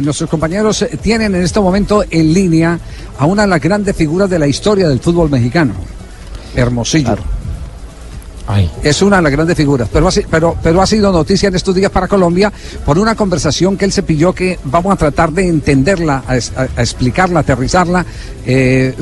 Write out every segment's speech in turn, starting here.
Nuestros compañeros eh, tienen en este momento en línea a una de las grandes figuras de la historia del fútbol mexicano, Hermosillo. Es una de las grandes figuras, pero ha, pero, pero ha sido noticia en estos días para Colombia por una conversación que él se pilló que vamos a tratar de entenderla, a, a- explicarla, aterrizarla eh,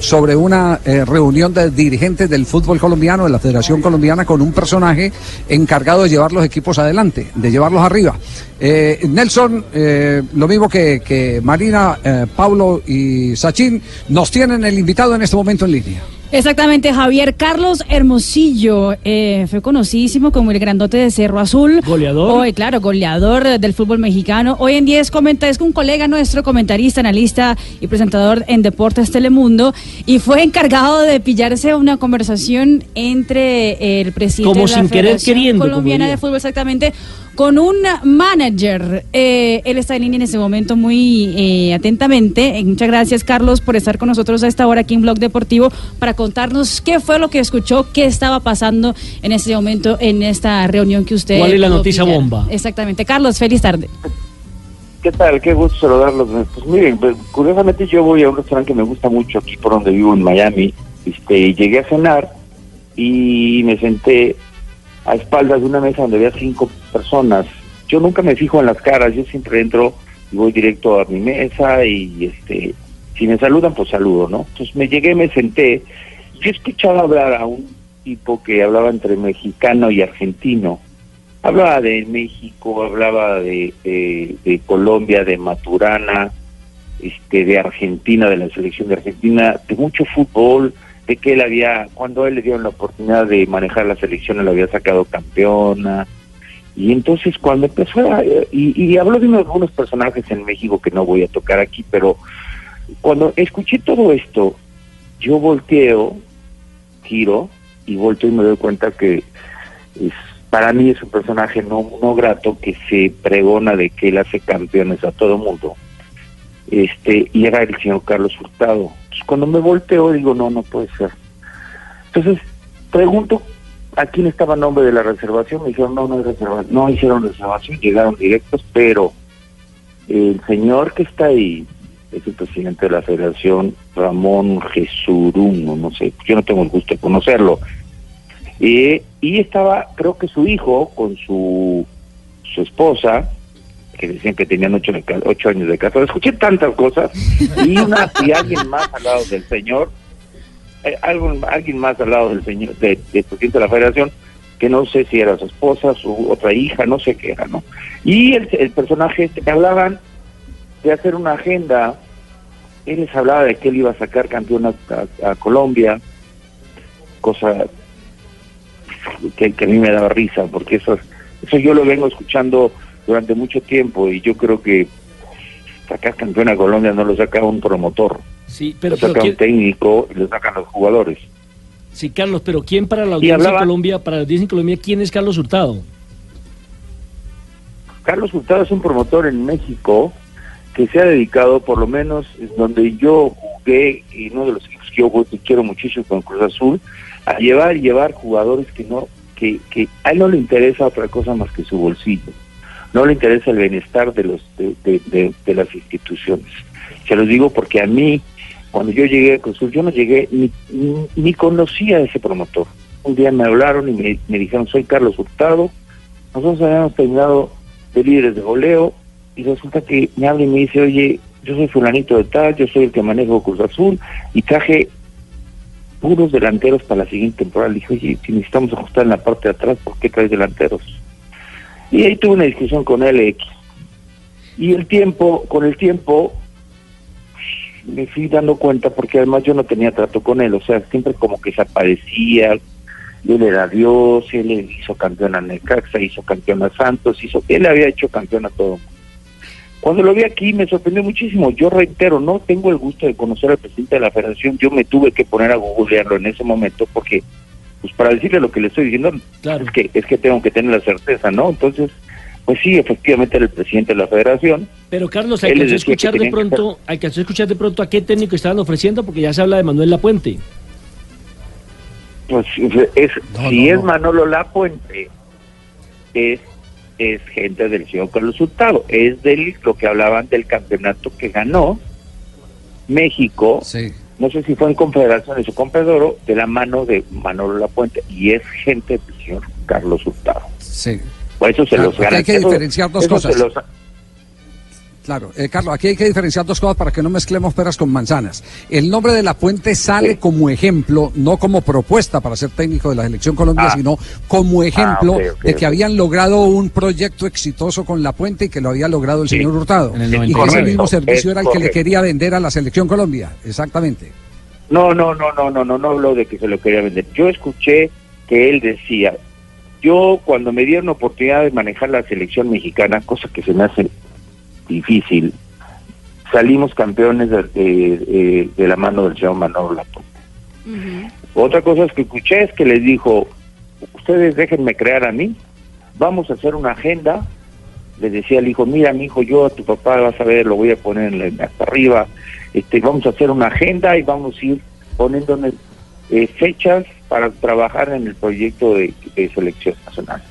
sobre una eh, reunión de dirigentes del fútbol colombiano, de la Federación Colombiana, con un personaje encargado de llevar los equipos adelante, de llevarlos arriba. Eh, Nelson, eh, lo mismo que, que Marina, Pablo y Sachin, nos tienen el invitado en este momento en línea. Exactamente, Javier Carlos Hermosillo eh, fue conocidísimo como el grandote de Cerro Azul. Goleador. Hoy, claro, goleador del fútbol mexicano. Hoy en día es, comenta, es un colega nuestro, comentarista, analista y presentador en Deportes Telemundo. Y fue encargado de pillarse una conversación entre el presidente Como de la sin querer Federación queriendo, como Colombiana de Fútbol, exactamente, con un manager. Eh, él está en línea en este momento muy eh, atentamente. Eh, muchas gracias, Carlos, por estar con nosotros a esta hora aquí en Blog Deportivo para contarnos qué fue lo que escuchó, qué estaba pasando en este momento en esta reunión que usted. ¿Cuál es la noticia pillar. bomba? Exactamente. Carlos, feliz tarde. ¿Qué tal? Qué gusto saludarlos. Pues miren, pues, curiosamente yo voy a un restaurante que me gusta mucho aquí por donde vivo en Miami. Este, y llegué a cenar y me senté a espaldas de una mesa donde había cinco personas. Yo nunca me fijo en las caras, yo siempre entro y voy directo a mi mesa y este, si me saludan, pues saludo, ¿no? Entonces me llegué, me senté. Yo escuchaba hablar a un tipo que hablaba entre mexicano y argentino. Hablaba de México, hablaba de, Colombia, de Maturana, este, de Argentina, de la selección de Argentina, de mucho fútbol, de que él había, cuando él le dieron la oportunidad de manejar la selección, él había sacado campeona. Y entonces cuando empezó, a- y, y habló de unos, algunos personajes en México que no voy a tocar aquí, pero cuando escuché todo esto, yo volteo, giro y volteo y me doy cuenta que es, para mí es un personaje no, no grato que se pregona de que él hace campeones a todo mundo. Este, y era el señor Carlos Hurtado. Entonces, cuando me volteo digo, no, no puede ser. Entonces, pregunto a quién estaba el nombre de la reservación, me dijeron, no, no hay reservación, no hicieron reservación, llegaron directos, pero el señor que está ahí es el presidente de la federación, Ramón Jesuruno, no sé, yo no tengo el gusto de conocerlo. Eh, y estaba, creo que su hijo con su, su esposa, que decían que tenían ocho, ocho años de casado. Escuché tantas cosas y, una, y alguien más al lado del señor, eh, algo, alguien más al lado del señor, de- del presidente de la federación, que no sé si era su esposa, su otra hija, no sé qué era, ¿no? Y el, el personaje este que hablaban de hacer una agenda, él les hablaba de que él iba a sacar campeón a, a- a Colombia, cosa que, que a mí me daba risa, porque eso, eso yo lo vengo escuchando durante mucho tiempo y yo creo que sacar campeón a Colombia no lo saca un promotor, Sí, pero, lo pero saca un ¿quién- técnico y lo sacan los jugadores. sí, Carlos, pero ¿quién para la audiencia hablaba- en Colombia, para la audiencia en Colombia, quién es Carlos Hurtado? Carlos Hurtado es un promotor en México que se ha dedicado, por lo menos en donde yo jugué, y uno de los equipos que yo jugué, que quiero muchísimo con Cruz Azul, a llevar y llevar jugadores que no, que, que a él no le interesa otra cosa más que su bolsillo. No le interesa el bienestar de los de, de- las instituciones. Se los digo porque a mí, cuando yo llegué a Cruz Azul, yo no llegué ni, ni, ni conocía a ese promotor. Un día me hablaron y me, me dijeron, soy Carlos Hurtado, nosotros habíamos terminado de líderes de goleo y resulta que me habla y me dice, oye, yo soy fulanito de tal, yo soy el que manejo Cruz Azul y traje puros delanteros para la siguiente temporada. Le dije, oye, si necesitamos ajustar en la parte de atrás, ¿por qué traes delanteros? Y ahí tuve una discusión con él, X. Y el tiempo, con el tiempo, me fui dando cuenta porque además yo no tenía trato con él, o sea, siempre como que se aparecía, él era Dios, él hizo campeón a Necaxa, hizo campeón a Santos, hizo, él había hecho campeón a todo. Cuando lo vi aquí me sorprendió muchísimo. Yo reitero, no tengo el gusto de conocer al presidente de la federación. Yo me tuve que poner a googlearlo en ese momento porque, pues para decirle lo que le estoy diciendo, es que es que tengo que tener la certeza, ¿no? Entonces, pues sí, efectivamente era el presidente de la federación. Pero Carlos, decía que escuchar de que pronto, que escuchar de pronto a qué técnico estaban ofreciendo, porque ya se habla de Manuel Lapuente. Pues es, si es Manolo Lapuente, es, es gente del señor Carlos Hurtado. Es de lo que hablaban del campeonato que ganó México. No sé si fue en Confederaciones o con Pedro, de la mano de Manolo Lapuente. Y es gente del señor Carlos Hurtado. Sí. Por eso se Claro, los porque hay garantizo. que diferenciar dos cosas. Claro, eh, Carlos, aquí hay que diferenciar dos cosas para que no mezclemos peras con manzanas. El nombre de la Puente sale como ejemplo, no como propuesta para ser técnico de la selección Colombia, Ah. sino como ejemplo ok, ok, de que habían logrado un proyecto exitoso con la Puente y que lo había logrado el Sí. señor Hurtado. En el y que ese 99. mismo servicio Es era el que le quería vender a la selección Colombia. Exactamente. No, no, no, no, no, no, no hablo de que se lo quería vender. Yo escuché que él decía, yo cuando me dieron oportunidad de manejar la selección mexicana, cosa que se me hace difícil, salimos campeones de, de- de- de la mano del señor Manolo Lapuente. Otra cosa es que escuché es que les dijo, ustedes déjenme crear a mí, vamos a hacer una agenda. Les decía al hijo, mira mi hijo, yo a tu papá vas a ver, lo voy a poner en la- hasta arriba, este, vamos a hacer una agenda y vamos a ir poniéndole eh, fechas para trabajar en el proyecto de, de selección nacional.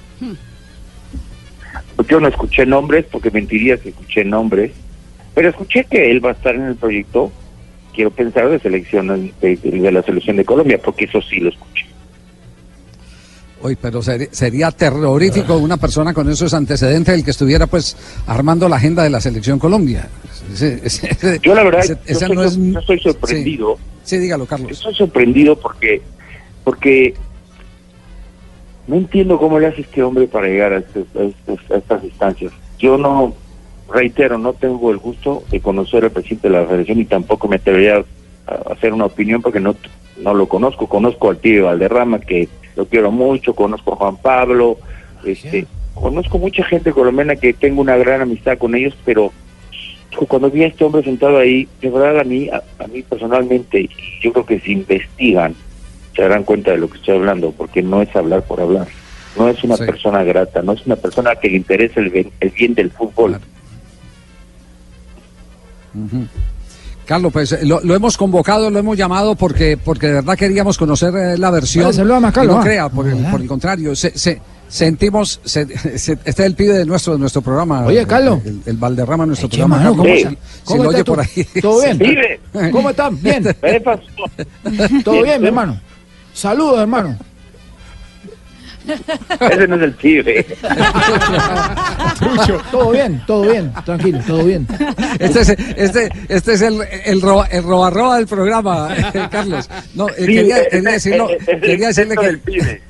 Pues yo no escuché nombres porque mentiría que escuché nombres, pero escuché que él va a estar en el proyecto, quiero pensar, de selección de, de- la selección de Colombia, porque eso sí lo escuché. Hoy, pero seri- sería terrorífico una persona con esos antecedentes el que estuviera pues armando la agenda de la selección Colombia. Ese- ese- Yo la verdad, ese- yo, estoy, no es- yo estoy sorprendido. Sí, sí, dígalo, Carlos. Estoy sorprendido porque, porque no entiendo cómo le hace este hombre para llegar a, este- a estos- a estas instancias. Yo no, reitero, no tengo el gusto de conocer al presidente de la federación y tampoco me atrevería a hacer una opinión porque no, no lo conozco. Conozco al tío Valderrama, que lo quiero mucho, conozco a Juan Pablo, este, conozco mucha gente colombiana que tengo una gran amistad con ellos, pero cuando vi a este hombre sentado ahí, de verdad a mí, a, a mí personalmente, yo creo que si investigan, se darán cuenta de lo que estoy hablando, porque no es hablar por hablar. No es una Sí. persona grata, no es una persona que le interese el bien, el bien del fútbol. Carlos, pues eh, lo, lo hemos convocado, lo hemos llamado porque porque de verdad queríamos conocer eh, la versión. Vale, saluda más, Y Carlos, no ah. crea, por el, por el contrario, se, se- sentimos, se- se- este es el pibe de nuestro, de nuestro programa. Oye, Carlos. El, el Valderrama, de nuestro programa. mano, ¿cómo si cómo lo oye tú? por ahí. ¿Todo bien? Vive. ¿Cómo están? Bien. ¿Qué pasó? ¿Todo bien, mi hermano? Saludos, hermano. Ese no es el tigre. Todo bien, todo bien. Tranquilo, todo bien. Este es, este, este es el, el, roba, el roba roba del programa, eh, Carlos. No, eh, Sí, quería, decirlo, es quería decirle que del pibe.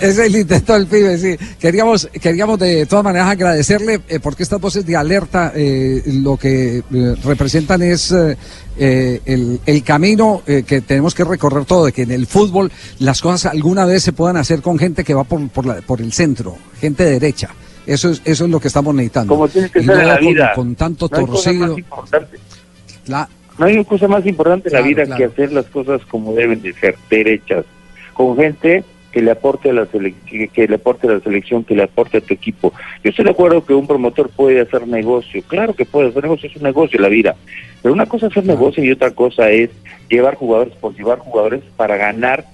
es el intento del pibe, sí. Queríamos, queríamos de todas maneras agradecerle eh, porque estas voces de alerta eh, lo que eh, representan es eh, el, el camino eh, que tenemos que recorrer todo, de que en el fútbol las cosas alguna vez se puedan hacer con gente que va por, por, la- por el centro, gente derecha. Eso es, eso es lo que estamos necesitando. Como tiene que Y ser en no la con- vida. Con, tanto No torcido. La- No hay cosa más importante en la vida claro. que hacer las cosas como deben de ser, derechas, con gente que le aporte a la sele- que, le aporte a la selección, que le aporte a tu equipo. Yo estoy de acuerdo que un promotor puede hacer negocio, claro que puede hacer negocio, es un negocio la vida, pero una cosa es hacer negocio y otra cosa es llevar jugadores por llevar jugadores para ganar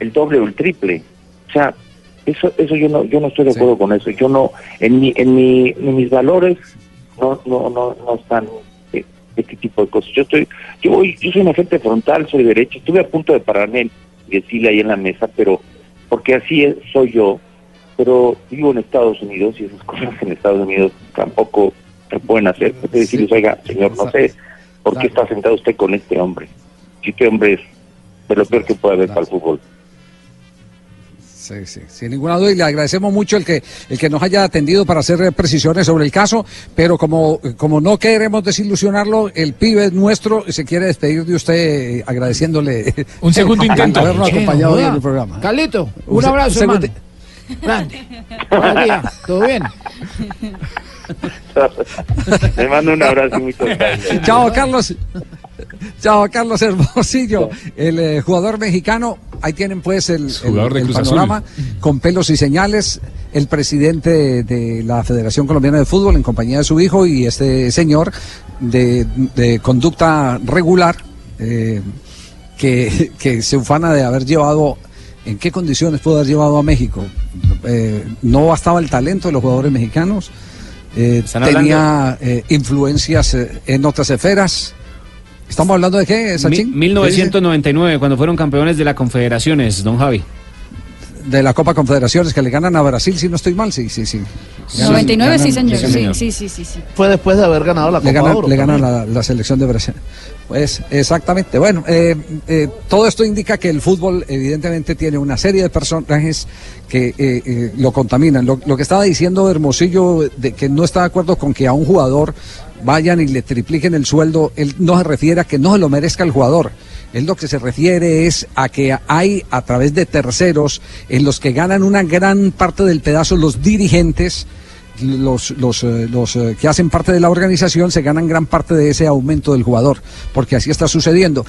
el doble o el triple. O sea, eso eso yo no yo no estoy de acuerdo con eso. Yo no en mi en mi en mis valores no no no no están este tipo de cosas. Yo estoy, yo voy, yo soy una gente frontal, soy derecho, estuve a punto de pararme y decirle ahí en la mesa, pero porque así es, soy yo, pero vivo en Estados Unidos y esas cosas en Estados Unidos tampoco se pueden hacer. Es decirles, oiga, señor, no sé por qué está sentado usted con este hombre. Si este hombre es de lo peor que puede haber para el fútbol. Sí, sí, sin ninguna duda y le agradecemos mucho el que el que nos haya atendido para hacer precisiones sobre el caso, pero como como no queremos desilusionarlo, el pibe nuestro se quiere despedir de usted eh, agradeciéndole Un segundo el intento. habernos acompañado hoy en el programa. Carlito, Un un abrazo, un segundo- hermano. Grande. ¿todo bien? Le mando un abrazo y muchas gracias. Chao, Carlos. Chao, Carlos Hermosillo, el eh, jugador mexicano. Ahí tienen pues el, el- Jugador de el Cruz panorama con pelos y señales. El presidente de la Federación Colombiana de Fútbol en compañía de su hijo y este señor de, de conducta regular eh, que, que se ufana de haber llevado. ¿En qué condiciones pudo haber llevado a México? Eh, no bastaba el talento de los jugadores mexicanos. eh, tenía eh, influencias eh, en otras esferas. ¿Estamos hablando de qué, Sachin? 1999, cuando fueron campeones de la Confederaciones, don Javi. De la Copa Confederaciones que le ganan a Brasil, si no estoy mal, sí, sí, sí. Ganan- 99, sí, ganan- señor. Sí, sí, sí, sí, sí. Fue después de haber ganado la Le Copa ganan, Oro. le ganan la, la selección de Brasil. Pues exactamente. Bueno, eh, eh, todo esto indica que el fútbol evidentemente tiene una serie de personajes que eh, eh, lo contaminan. Lo, lo que estaba diciendo Hermosillo, de que no está de acuerdo con que a un jugador vayan y le tripliquen el sueldo, él no se refiere a que no se lo merezca el jugador. Él lo que se refiere es a que hay a través de terceros en los que ganan una gran parte del pedazo los dirigentes los, los, eh, los eh, que hacen parte de la organización se ganan gran parte de ese aumento del jugador, porque así está sucediendo.